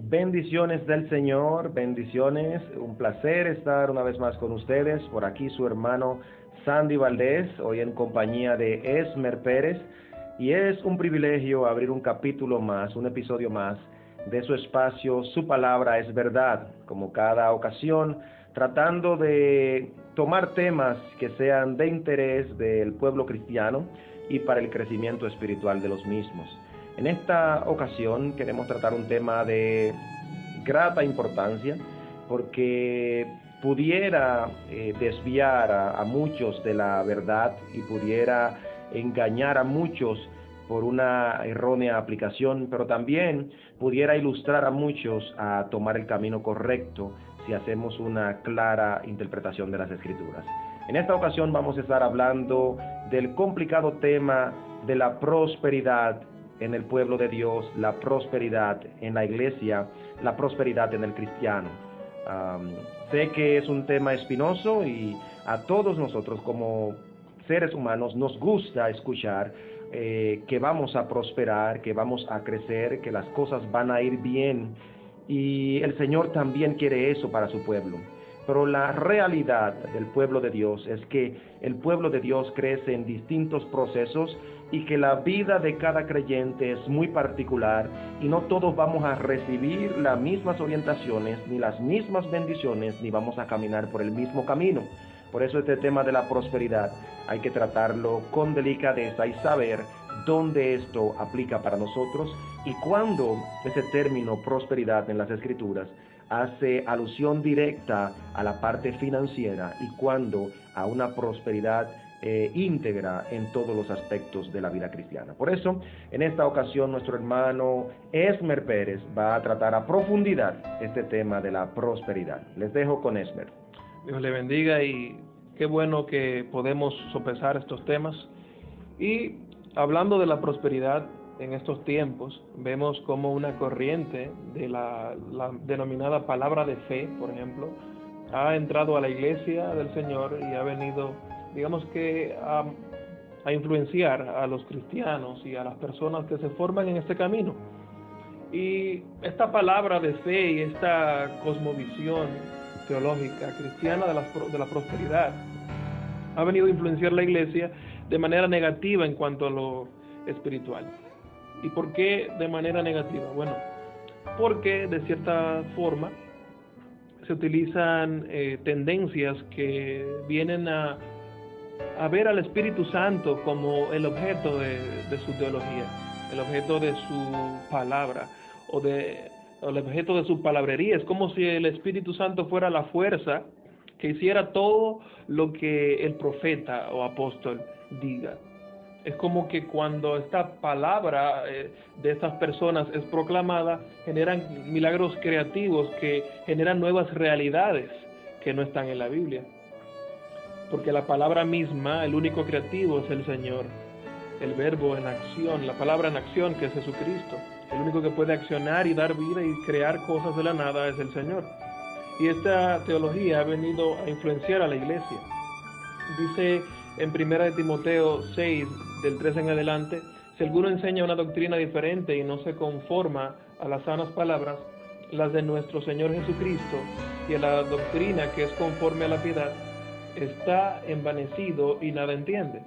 Bendiciones del Señor, bendiciones. Un placer estar una vez más con ustedes. Por aquí su hermano Sandy Valdés, hoy en compañía de Esmer Pérez. Y es un privilegio abrir un capítulo más, un episodio más de su espacio Su palabra es verdad, como cada ocasión, tratando de tomar temas que sean de interés del pueblo cristiano y para el crecimiento espiritual de los mismos. En esta ocasión queremos tratar un tema de grata importancia porque pudiera eh, desviar a, muchos de la verdad y pudiera engañar a muchos por una errónea aplicación, pero también pudiera ilustrar a muchos a tomar el camino correcto si hacemos una clara interpretación de las escrituras. En esta ocasión vamos a estar hablando del complicado tema de la prosperidad en el pueblo de Dios, la prosperidad en la iglesia, la prosperidad en el cristiano. sé que es un tema espinoso y a todos nosotros como seres humanos nos gusta escuchar eh, que vamos a prosperar, que vamos a crecer, que las cosas van a ir bien y el Señor también quiere eso para su pueblo. Pero la realidad del pueblo de Dios es que el pueblo de Dios crece en distintos procesos y que la vida de cada creyente es muy particular y no todos vamos a recibir las mismas orientaciones, ni las mismas bendiciones, ni vamos a caminar por el mismo camino. Por eso este tema de la prosperidad hay que tratarlo con delicadeza y saber dónde esto aplica para nosotros y cuándo ese término prosperidad en las escrituras hace alusión directa a la parte financiera y cuándo a una prosperidad eh, íntegra en todos los aspectos de la vida cristiana. Por eso, en esta ocasión, nuestro hermano Esmer Pérez va a tratar a profundidad este tema de la prosperidad. Les dejo con Esmer. Dios le bendiga y qué bueno que podemos sopesar estos temas. Y hablando de la prosperidad en estos tiempos, vemos como una corriente de la, denominada palabra de fe, por ejemplo, ha entrado a la iglesia del Señor y ha venido digamos que a, influenciar a los cristianos y a las personas que se forman en este camino. Y esta palabra de fe y esta cosmovisión teológica cristiana de la, de la prosperidad ha venido a influenciar la iglesia de manera negativa en cuanto a lo espiritual. ¿Y por qué de manera negativa? Bueno, porque de cierta forma se utilizan eh, tendencias que vienen a ver al Espíritu Santo como el objeto de, su teología, el objeto de su palabra o de el objeto de su palabrería. Es como si el Espíritu Santo fuera la fuerza que hiciera todo lo que el profeta o apóstol diga. Es como que cuando esta palabra eh, de estas personas es proclamada, generan milagros creativos que generan nuevas realidades que no están en la Biblia porque la palabra misma, el único creativo es el Señor, el verbo en acción, la palabra en acción que es Jesucristo. El único que puede accionar y dar vida y crear cosas de la nada es el Señor. Y esta teología ha venido a influenciar a la iglesia. Dice en 1 Timoteo 6, del 3 en adelante, si alguno enseña una doctrina diferente y no se conforma a las sanas palabras, las de nuestro Señor Jesucristo, y a la doctrina que es conforme a la piedad, está envanecido y nada entiende,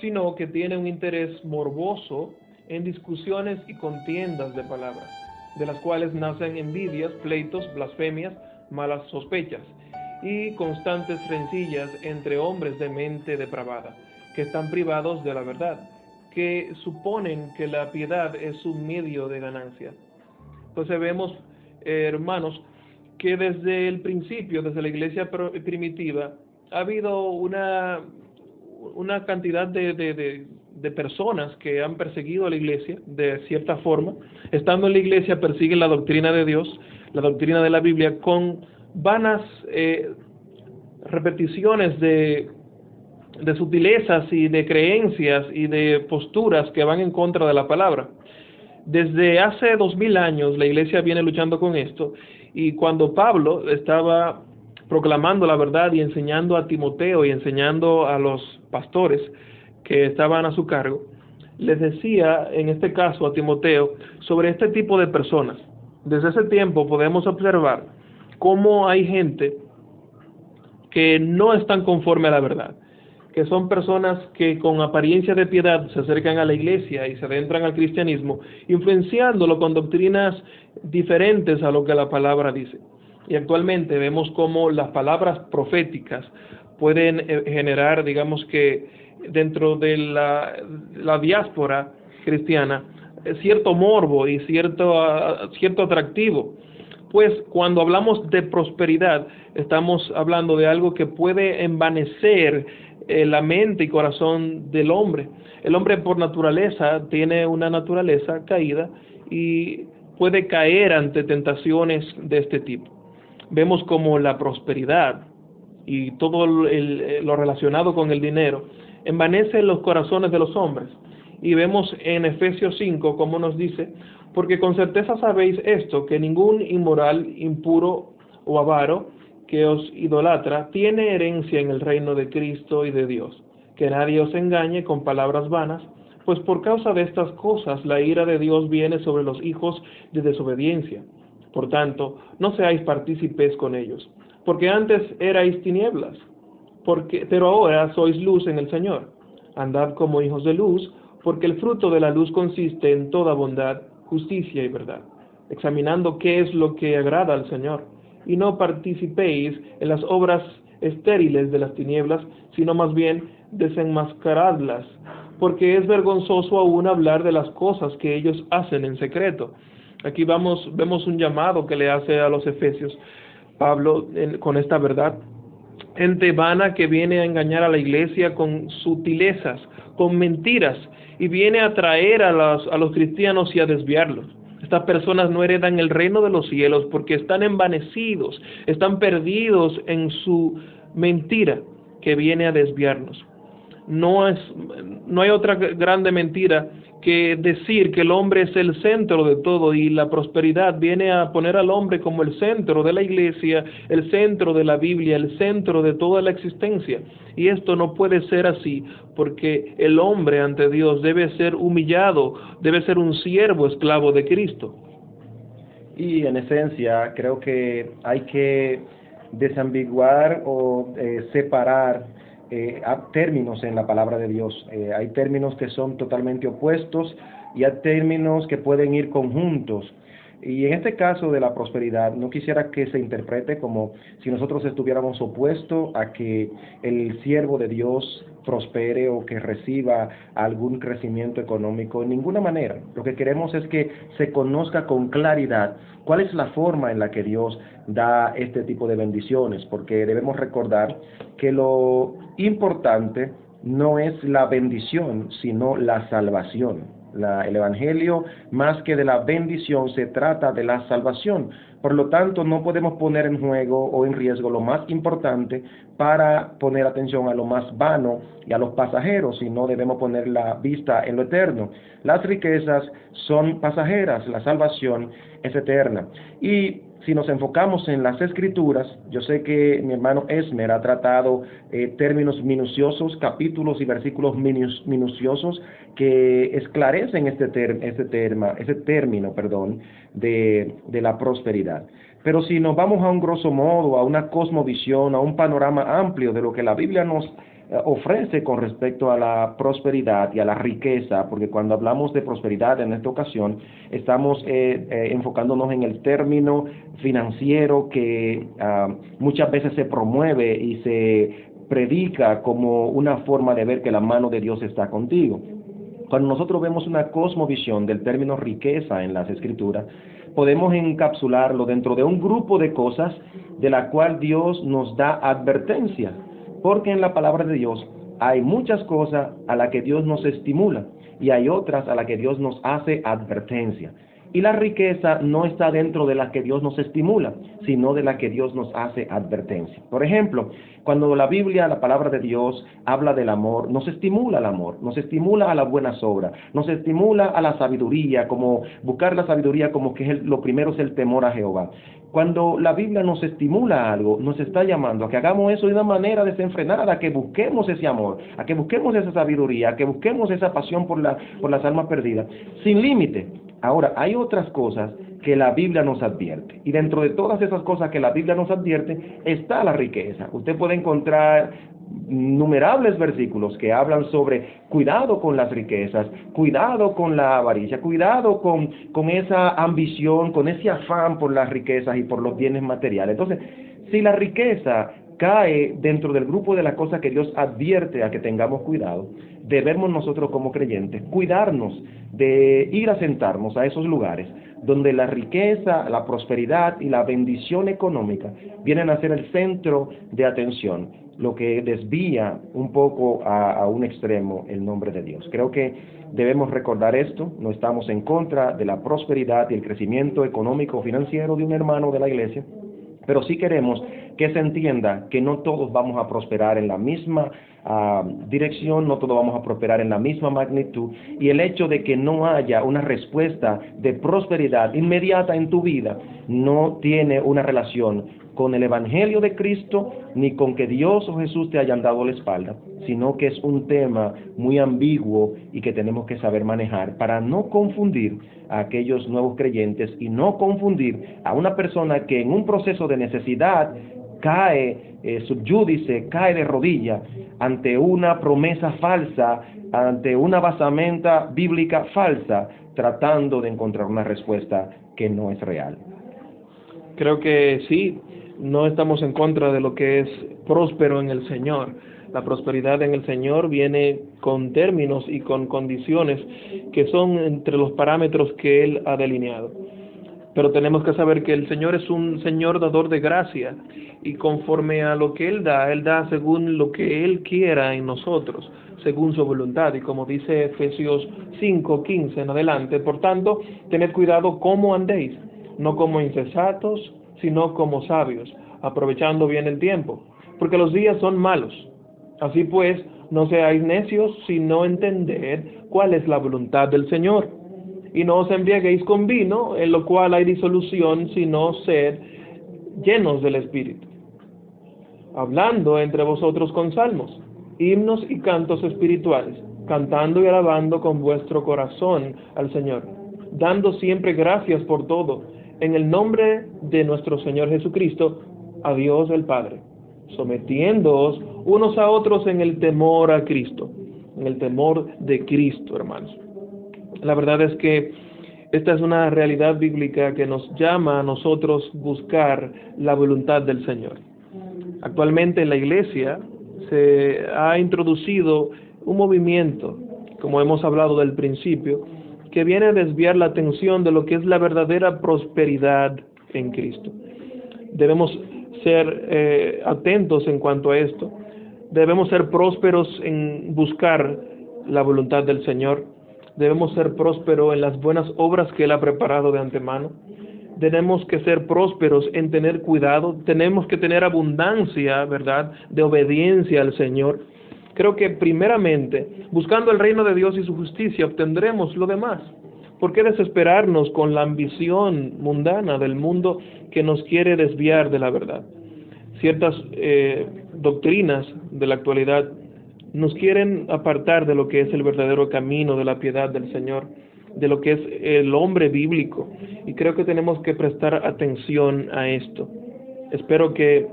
sino que tiene un interés morboso en discusiones y contiendas de palabras, de las cuales nacen envidias, pleitos, blasfemias, malas sospechas y constantes rencillas entre hombres de mente depravada, que están privados de la verdad, que suponen que la piedad es un medio de ganancia. Entonces vemos, hermanos, que desde el principio, desde la iglesia primitiva, ha habido una, una cantidad de, de, de, personas que han perseguido a la iglesia de cierta forma. Estando en la iglesia persiguen la doctrina de Dios, la doctrina de la Biblia, con vanas eh, repeticiones de, de sutilezas y de creencias y de posturas que van en contra de la palabra. Desde hace dos mil años la iglesia viene luchando con esto y cuando Pablo estaba proclamando la verdad y enseñando a Timoteo y enseñando a los pastores que estaban a su cargo, les decía en este caso a Timoteo sobre este tipo de personas, desde ese tiempo podemos observar cómo hay gente que no están conforme a la verdad, que son personas que con apariencia de piedad se acercan a la iglesia y se adentran al cristianismo, influenciándolo con doctrinas diferentes a lo que la palabra dice. Y actualmente vemos cómo las palabras proféticas pueden eh, generar, digamos que dentro de la, la diáspora cristiana, eh, cierto morbo y cierto, ah, cierto atractivo. Pues cuando hablamos de prosperidad, estamos hablando de algo que puede envanecer eh, la mente y corazón del hombre. El hombre por naturaleza tiene una naturaleza caída y puede caer ante tentaciones de este tipo vemos como la prosperidad y todo lo relacionado con el dinero envanece los corazones de los hombres. Y vemos en Efesios 5 como nos dice, porque con certeza sabéis esto, que ningún inmoral, impuro o avaro que os idolatra tiene herencia en el reino de Cristo y de Dios. Que nadie os engañe con palabras vanas, pues por causa de estas cosas la ira de Dios viene sobre los hijos de desobediencia por tanto, no seáis partícipes con ellos, porque antes erais tinieblas, porque, pero ahora sois luz en el Señor. Andad como hijos de luz, porque el fruto de la luz consiste en toda bondad, justicia y verdad, examinando qué es lo que agrada al Señor, y no participéis en las obras estériles de las tinieblas, sino más bien desenmascaradlas, porque es vergonzoso aún hablar de las cosas que ellos hacen en secreto. Aquí vamos, vemos un llamado que le hace a los efesios Pablo con esta verdad. Gente vana que viene a engañar a la iglesia con sutilezas, con mentiras, y viene a traer a los, a los cristianos y a desviarlos. Estas personas no heredan el reino de los cielos porque están envanecidos, están perdidos en su mentira que viene a desviarnos. No, es, no hay otra grande mentira que decir que el hombre es el centro de todo y la prosperidad viene a poner al hombre como el centro de la iglesia, el centro de la Biblia, el centro de toda la existencia. Y esto no puede ser así, porque el hombre ante Dios debe ser humillado, debe ser un siervo esclavo de Cristo. Y en esencia creo que hay que desambiguar o eh, separar eh, términos en la palabra de Dios. Eh, hay términos que son totalmente opuestos y hay términos que pueden ir conjuntos. Y en este caso de la prosperidad, no quisiera que se interprete como si nosotros estuviéramos opuestos a que el siervo de Dios prospere o que reciba algún crecimiento económico, en ninguna manera. Lo que queremos es que se conozca con claridad cuál es la forma en la que Dios da este tipo de bendiciones, porque debemos recordar que lo importante no es la bendición, sino la salvación el Evangelio, más que de la bendición, se trata de la salvación. Por lo tanto, no podemos poner en juego o en riesgo lo más importante para poner atención a lo más vano y a los pasajeros, sino debemos poner la vista en lo eterno. Las riquezas son pasajeras, la salvación es eterna. Y si nos enfocamos en las escrituras, yo sé que mi hermano Esmer ha tratado eh, términos minuciosos, capítulos y versículos minuciosos que esclarecen este, este, terma, este término perdón, de, de la prosperidad. Pero si nos vamos a un grosso modo, a una cosmovisión, a un panorama amplio de lo que la Biblia nos ofrece con respecto a la prosperidad y a la riqueza, porque cuando hablamos de prosperidad en esta ocasión estamos eh, eh, enfocándonos en el término financiero que ah, muchas veces se promueve y se predica como una forma de ver que la mano de Dios está contigo. Cuando nosotros vemos una cosmovisión del término riqueza en las escrituras, podemos encapsularlo dentro de un grupo de cosas de la cual Dios nos da advertencia porque en la palabra de Dios hay muchas cosas a las que Dios nos estimula y hay otras a las que Dios nos hace advertencia. Y la riqueza no está dentro de la que Dios nos estimula, sino de la que Dios nos hace advertencia. Por ejemplo, cuando la Biblia, la palabra de Dios, habla del amor, nos estimula al amor, nos estimula a la buena obras, nos estimula a la sabiduría, como buscar la sabiduría como que lo primero es el temor a Jehová. Cuando la Biblia nos estimula algo, nos está llamando a que hagamos eso de una manera desenfrenada, a que busquemos ese amor, a que busquemos esa sabiduría, a que busquemos esa pasión por, la, por las almas perdidas, sin límite. Ahora, hay otras cosas que la Biblia nos advierte. Y dentro de todas esas cosas que la Biblia nos advierte está la riqueza. Usted puede encontrar innumerables versículos que hablan sobre cuidado con las riquezas, cuidado con la avaricia, cuidado con, con esa ambición, con ese afán por las riquezas y por los bienes materiales. Entonces, si la riqueza cae dentro del grupo de las cosas que Dios advierte a que tengamos cuidado, debemos nosotros como creyentes cuidarnos de ir a sentarnos a esos lugares donde la riqueza, la prosperidad y la bendición económica vienen a ser el centro de atención, lo que desvía un poco a, a, un extremo el nombre de Dios. Creo que debemos recordar esto, no estamos en contra de la prosperidad y el crecimiento económico financiero de un hermano de la iglesia, pero sí queremos que se entienda que no todos vamos a prosperar en la misma uh, dirección, no todos vamos a prosperar en la misma magnitud, y el hecho de que no haya una respuesta de prosperidad inmediata en tu vida no tiene una relación con el Evangelio de Cristo ni con que Dios o Jesús te hayan dado la espalda, sino que es un tema muy ambiguo y que tenemos que saber manejar para no confundir a aquellos nuevos creyentes y no confundir a una persona que en un proceso de necesidad cae eh, subyúdice, cae de rodilla ante una promesa falsa, ante una basamenta bíblica falsa, tratando de encontrar una respuesta que no es real. Creo que sí, no estamos en contra de lo que es próspero en el Señor. La prosperidad en el Señor viene con términos y con condiciones que son entre los parámetros que Él ha delineado. Pero tenemos que saber que el Señor es un Señor dador de gracia y conforme a lo que Él da, Él da según lo que Él quiera en nosotros, según su voluntad. Y como dice Efesios 5, 15 en adelante, por tanto, tened cuidado cómo andéis, no como insensatos, sino como sabios, aprovechando bien el tiempo, porque los días son malos. Así pues, no seáis necios, sino entender cuál es la voluntad del Señor. Y no os embriaguéis con vino, en lo cual hay disolución, sino sed llenos del Espíritu, hablando entre vosotros con salmos, himnos y cantos espirituales, cantando y alabando con vuestro corazón al Señor, dando siempre gracias por todo en el nombre de nuestro Señor Jesucristo, a Dios el Padre, sometiéndoos unos a otros en el temor a Cristo, en el temor de Cristo, hermanos. La verdad es que esta es una realidad bíblica que nos llama a nosotros buscar la voluntad del Señor. Actualmente en la iglesia se ha introducido un movimiento, como hemos hablado del principio, que viene a desviar la atención de lo que es la verdadera prosperidad en Cristo. Debemos ser eh, atentos en cuanto a esto. Debemos ser prósperos en buscar la voluntad del Señor. Debemos ser prósperos en las buenas obras que Él ha preparado de antemano. Tenemos que ser prósperos en tener cuidado. Tenemos que tener abundancia, ¿verdad?, de obediencia al Señor Creo que primeramente, buscando el reino de Dios y su justicia, obtendremos lo demás. ¿Por qué desesperarnos con la ambición mundana del mundo que nos quiere desviar de la verdad? Ciertas eh, doctrinas de la actualidad nos quieren apartar de lo que es el verdadero camino de la piedad del Señor, de lo que es el hombre bíblico. Y creo que tenemos que prestar atención a esto. Espero que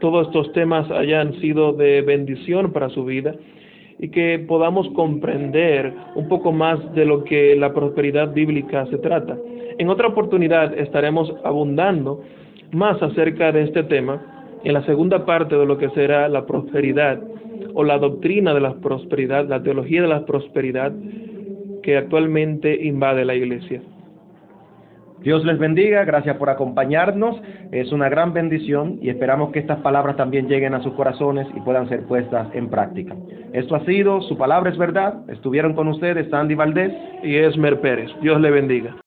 todos estos temas hayan sido de bendición para su vida y que podamos comprender un poco más de lo que la prosperidad bíblica se trata. En otra oportunidad estaremos abundando más acerca de este tema en la segunda parte de lo que será la prosperidad o la doctrina de la prosperidad, la teología de la prosperidad que actualmente invade la iglesia. Dios les bendiga, gracias por acompañarnos, es una gran bendición y esperamos que estas palabras también lleguen a sus corazones y puedan ser puestas en práctica. Esto ha sido, su palabra es verdad, estuvieron con ustedes Sandy Valdés y Esmer Pérez. Dios le bendiga.